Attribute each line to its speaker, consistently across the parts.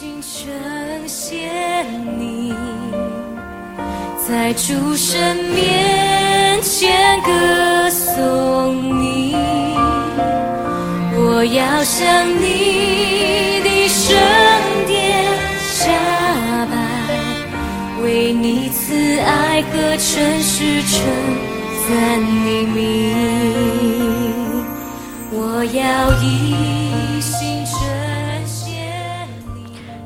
Speaker 1: 心呈现你，在主神面前歌颂你，我要向你的圣殿下拜，为你慈爱和诚实称赞你名，我要一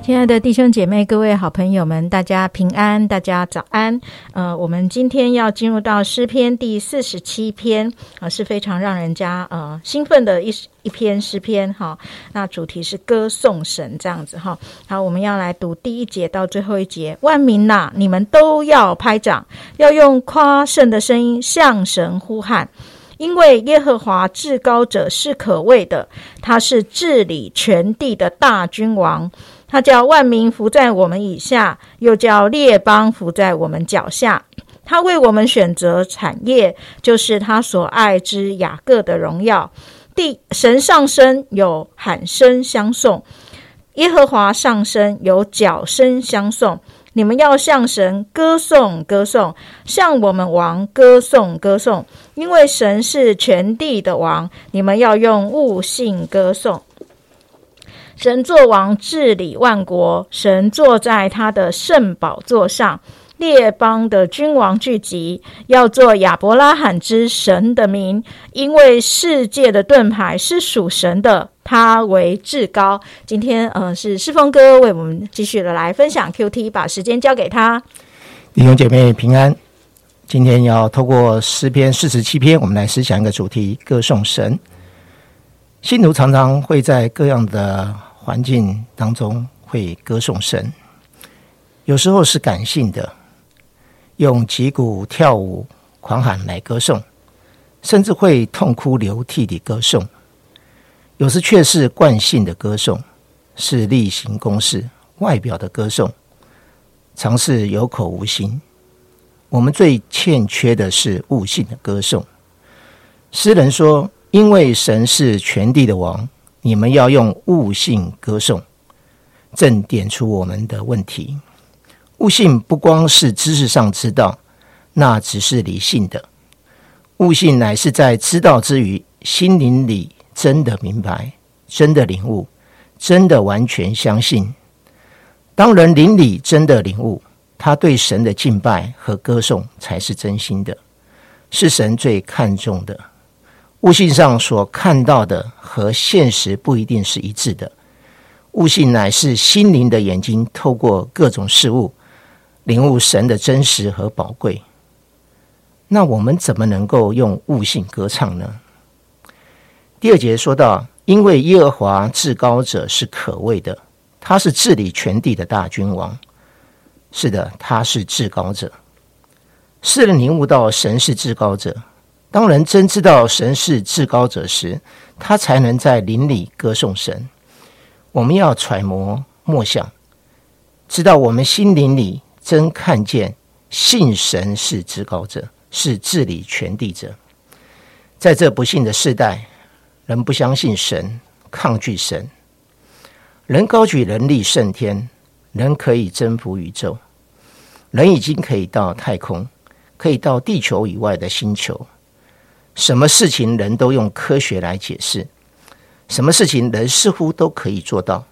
Speaker 2: 亲爱的弟兄姐妹、各位好朋友们，大家平安，大家早安。呃，我们今天要进入到诗篇第四十七篇啊、是非常让人家呃兴奋的一一篇诗篇哈、那主题是歌颂神这样子哈。好，我们要来读第一节到最后一节。万民呐、你们都要拍掌，要用夸胜的声音向神呼喊。因为耶和华至高者是可畏的，他是治理全地的大君王。他叫万民伏在我们以下，又叫列邦伏在我们脚下。他为我们选择产业，就是他所爱之雅各的荣耀。地神上升，有喊声相送；耶和华上升，有角声相送。你们要向神歌颂歌颂，向我们王歌颂歌颂，因为神是全地的王。你们要用悟性歌颂。神作王治理万国，神坐在他的圣宝座上，列邦的君王聚集，要做亚伯拉罕之神的名，因为世界的盾牌是属神的，他为至高。今天呃是世峰哥为我们继续的来分享 QT，把时间交给他。
Speaker 3: 弟兄姐妹平安。今天要透过诗篇四十七篇，我们来思想一个主题：歌颂神。信徒常常会在各样的环境当中会歌颂神，有时候是感性的，用击鼓跳舞、狂喊来歌颂，甚至会痛哭流涕地歌颂；有时却是惯性的歌颂，是例行公事、外表的歌颂，常是有口无心。我们最欠缺的是悟性的歌颂。诗人说：“因为神是全地的王，你们要用悟性歌颂。”正点出我们的问题。悟性不光是知识上知道，那只是理性的。悟性乃是在知道之余，心灵里真的明白、真的领悟、真的完全相信。当人灵里真的领悟，他对神的敬拜和歌颂才是真心的，是神最看重的。悟性上所看到的和现实不一定是一致的。悟性乃是心灵的眼睛，透过各种事物领悟神的真实和宝贵。那我们怎么能够用悟性歌唱呢？第二节说到，因为耶和华至高者是可畏的，他是治理全地的大君王。是的，他是至高者。世人领悟到神是至高者，当人真知道神是至高者时，他才能在灵里歌颂神。我们要揣摩默想，知道我们心灵里真看见信神是至高者，是治理全地者。在这不幸的世代，人不相信神，抗拒神，人高举人力胜天。人可以征服宇宙，人已经可以到太空，可以到地球以外的星球。什么事情人都用科学来解释，什么事情人似乎都可以做到。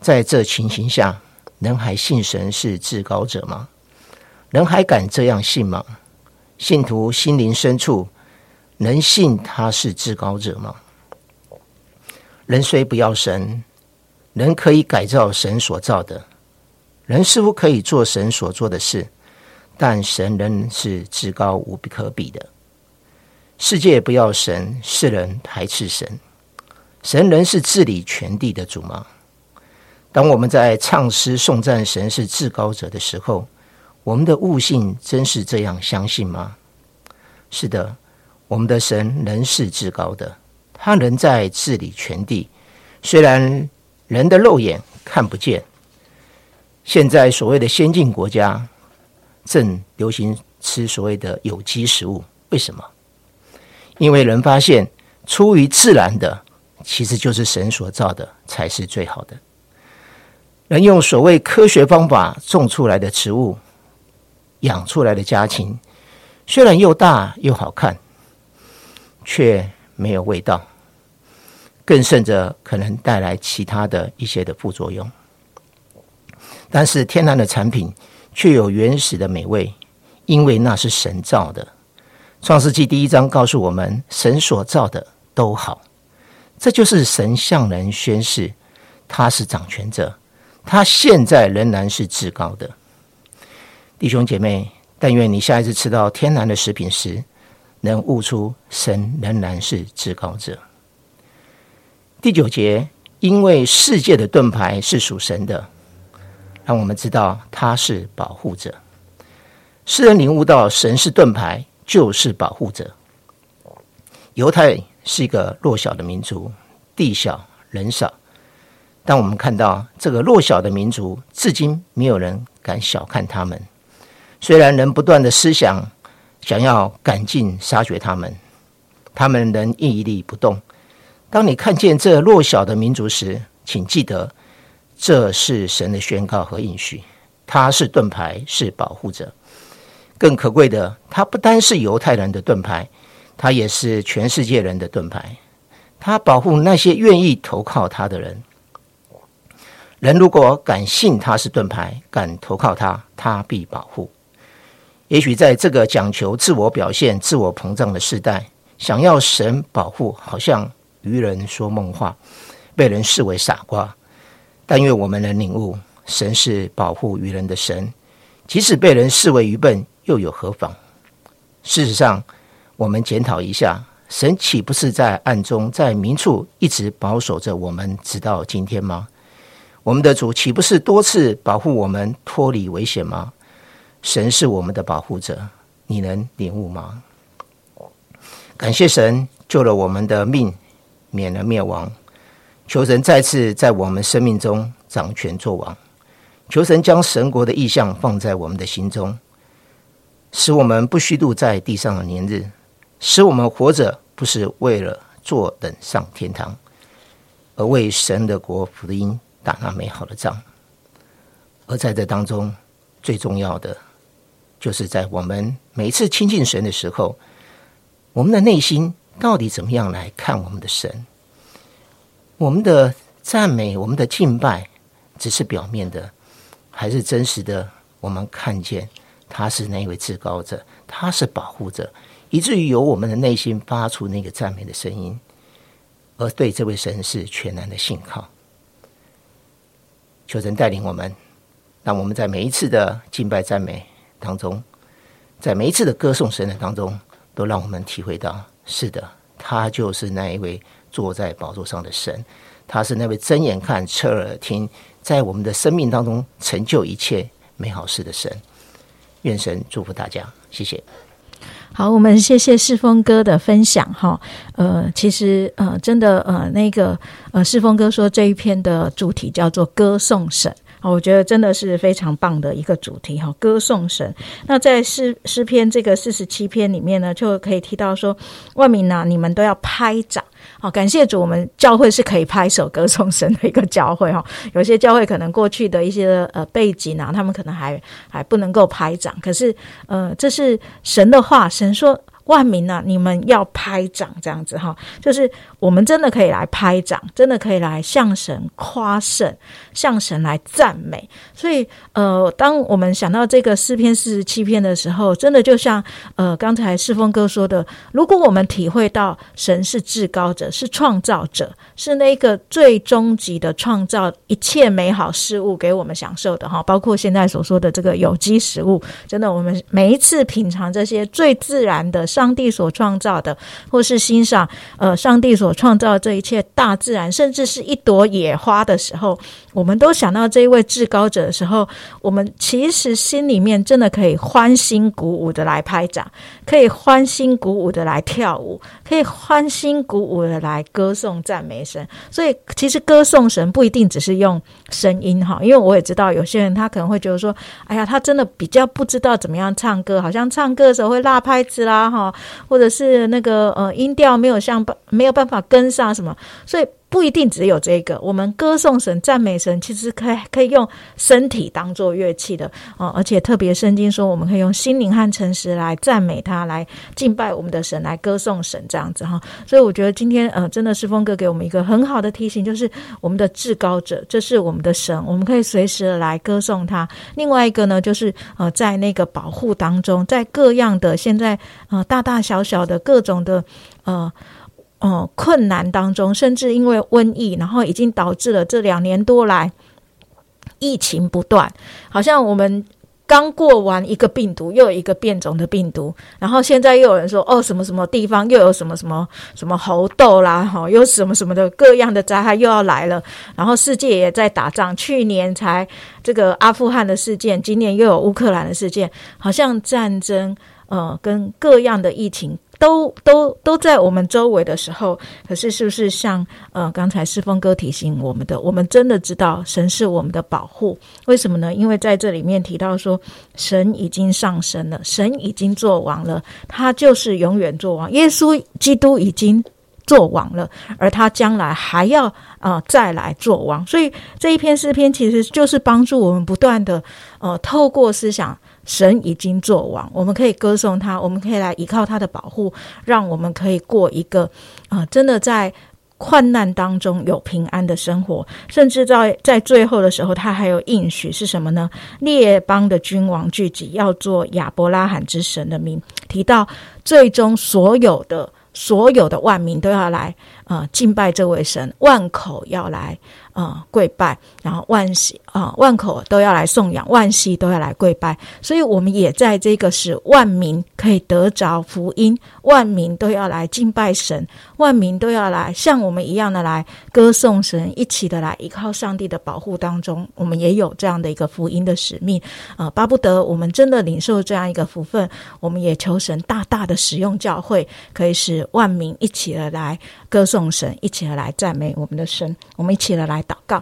Speaker 3: 在这情形下，人还信神是至高者吗？人还敢这样信吗？信徒心灵深处能信他是至高者吗？人虽不要神，人可以改造神所造的。人似乎可以做神所做的事，但神仍是至高无比可比的。世界不要神，世人排斥神，神仍是治理全地的主吗？当我们在唱诗颂赞神是至高者的时候，我们的悟性真是这样相信吗？是的，我们的神仍是至高的，他仍在治理全地，虽然人的肉眼看不见。现在所谓的先进国家正流行吃所谓的有机食物，为什么？因为人发现出于自然的，其实就是神所造的才是最好的。人用所谓科学方法种出来的植物，养出来的家禽，虽然又大又好看，却没有味道，更甚者可能带来其他的一些的副作用。但是天然的产品却有原始的美味，因为那是神造的。创世纪第一章告诉我们，神所造的都好，这就是神向人宣示他是掌权者。他现在仍然是至高的，弟兄姐妹，但愿你下一次吃到天然的食品时，能悟出神仍然是至高者。第九节，因为世界的盾牌是属神的，让我们知道他是保护者。世人领悟到神是盾牌，就是保护者。犹太是一个弱小的民族，地小人少。当我们看到这个弱小的民族，至今没有人敢小看他们。虽然人不断的思想想要赶尽杀绝他们，他们仍屹立不动。当你看见这弱小的民族时，请记得，这是神的宣告和应许。他是盾牌，是保护者。更可贵的，他不单是犹太人的盾牌，他也是全世界人的盾牌。他保护那些愿意投靠他的人。人如果敢信他是盾牌，敢投靠他，他必保护。也许在这个讲求自我表现、自我膨胀的时代，想要神保护，好像愚人说梦话，被人视为傻瓜。但愿我们能领悟，神是保护愚人的神，即使被人视为愚笨，又有何妨？事实上，我们检讨一下，神岂不是在暗中、在明处一直保守着我们，直到今天吗？我们的主岂不是多次保护我们脱离危险吗？神是我们的保护者，你能领悟吗？感谢神救了我们的命，免了灭亡。求神再次在我们生命中掌权作王。求神将神国的意象放在我们的心中，使我们不虚度在地上的年日，使我们活着不是为了坐等上天堂，而为神的国福音。打那美好的仗，而在这当中，最重要的，就是在我们每次亲近神的时候，我们的内心到底怎么样来看我们的神？我们的赞美、我们的敬拜，只是表面的，还是真实的？我们看见他是那一位至高者，他是保护者，以至于由我们的内心发出那个赞美的声音，而对这位神是全然的信靠。求神带领我们，让我们在每一次的敬拜赞美当中，在每一次的歌颂神的当中，都让我们体会到：是的，他就是那一位坐在宝座上的神，他是那位睁眼看、侧耳听，在我们的生命当中成就一切美好事的神。愿神祝福大家，谢谢。
Speaker 2: 好，我们谢谢世峰哥的分享哈。呃，其实呃，真的呃，那个呃，世峰哥说这一篇的主题叫做歌颂神。我觉得真的是非常棒的一个主题哈，歌颂神。那在诗诗篇这个四十七篇里面呢，就可以提到说，万民呐，你们都要拍掌。好，感谢主，我们教会是可以拍手歌颂神的一个教会哈。有些教会可能过去的一些呃背景啊，他们可能还还不能够拍掌，可是呃，这是神的话，神说。万民呐，你们要拍掌这样子哈，就是我们真的可以来拍掌，真的可以来向神夸胜，向神来赞美。所以，呃，当我们想到这个诗篇四十七篇的时候，真的就像呃刚才世峰哥说的，如果我们体会到神是至高者，是创造者，是那个最终极的创造一切美好事物给我们享受的哈，包括现在所说的这个有机食物，真的，我们每一次品尝这些最自然的。上帝所创造的，或是欣赏呃，上帝所创造这一切大自然，甚至是一朵野花的时候，我们都想到这一位至高者的时候，我们其实心里面真的可以欢欣鼓舞的来拍掌，可以欢欣鼓舞的来跳舞，可以欢欣鼓舞的来歌颂赞美神。所以，其实歌颂神不一定只是用声音哈，因为我也知道有些人他可能会觉得说，哎呀，他真的比较不知道怎么样唱歌，好像唱歌的时候会落拍子啦哈。或者是那个呃音调没有像没有办法跟上什么，所以不一定只有这个，我们歌颂神、赞美神，其实可以可以用身体当做乐器的哦。而且特别圣经说，我们可以用心灵和诚实来赞美他，来敬拜我们的神，来歌颂神这样子哈。所以我觉得今天呃，真的是峰哥给我们一个很好的提醒，就是我们的至高者，这是我们的神，我们可以随时来歌颂他。另外一个呢，就是呃，在那个保护当中，在各样的现在呃大大小小的各种的呃。哦，困难当中，甚至因为瘟疫，然后已经导致了这两年多来疫情不断。好像我们刚过完一个病毒，又有一个变种的病毒，然后现在又有人说，哦，什么什么地方又有什么什么什么猴痘啦，哈，又什么什么的各样的灾害又要来了。然后世界也在打仗，去年才这个阿富汗的事件，今年又有乌克兰的事件，好像战争，呃，跟各样的疫情。都都都在我们周围的时候，可是是不是像呃刚才世峰哥提醒我们的，我们真的知道神是我们的保护？为什么呢？因为在这里面提到说，神已经上升了，神已经做王了，他就是永远做王。耶稣基督已经做王了，而他将来还要呃再来做王。所以这一篇诗篇其实就是帮助我们不断的呃透过思想。神已经做王，我们可以歌颂他，我们可以来依靠他的保护，让我们可以过一个啊，真的在患难当中有平安的生活。甚至在在最后的时候，他还有应许是什么呢？列邦的君王聚集，要做亚伯拉罕之神的名。提到最终所有的所有的万民都要来啊敬拜这位神，万口要来。啊，跪拜，然后万喜啊，万口都要来颂扬，万喜都要来跪拜，所以我们也在这个使万民可以得着福音，万民都要来敬拜神，万民都要来像我们一样的来歌颂神，一起的来依靠上帝的保护当中，我们也有这样的一个福音的使命啊，巴不得我们真的领受这样一个福分，我们也求神大大的使用教会，可以使万民一起的来歌颂众神，一起来赞美我们的神，我们一起来。祷告，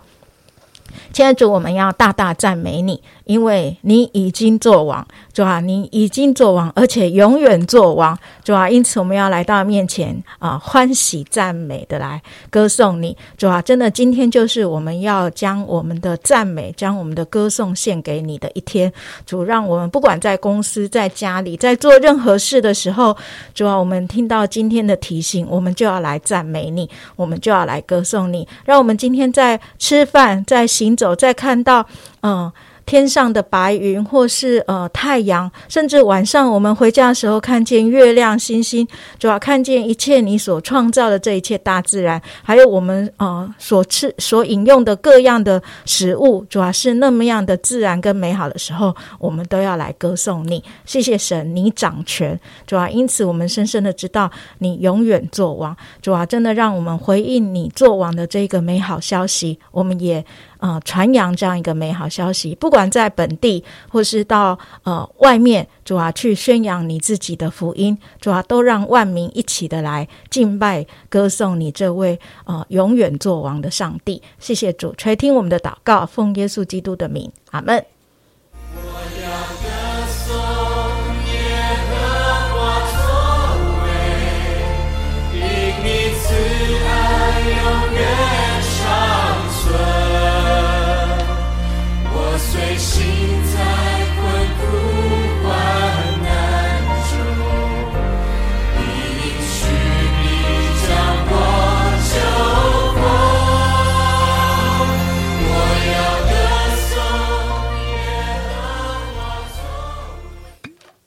Speaker 2: 亲爱的主，我们要大大赞美你。因为你已经做王，主啊，你已经做王，而且永远做王，主啊，因此我们要来到面前啊，欢喜赞美的来歌颂你，主啊，真的今天就是我们要将我们的赞美、将我们的歌颂献给你的一天，主，让我们不管在公司、在家里、在做任何事的时候，主啊，我们听到今天的提醒，我们就要来赞美你，我们就要来歌颂你，让我们今天在吃饭、在行走、在看到，嗯。天上的白云，或是呃太阳，甚至晚上我们回家的时候看见月亮、星星，主要看见一切你所创造的这一切大自然，还有我们呃所吃、所饮用的各样的食物，主要是那么样的自然跟美好的时候，我们都要来歌颂你。谢谢神，你掌权，主要因此我们深深的知道你永远做王。主要真的让我们回应你做王的这个美好消息，我们也。啊，传扬这样一个美好消息，不管在本地或是到呃外面，主啊，去宣扬你自己的福音，主啊，都让万民一起的来敬拜、歌颂你这位呃永远作王的上帝。谢谢主垂听我们的祷告，奉耶稣基督的名，阿门。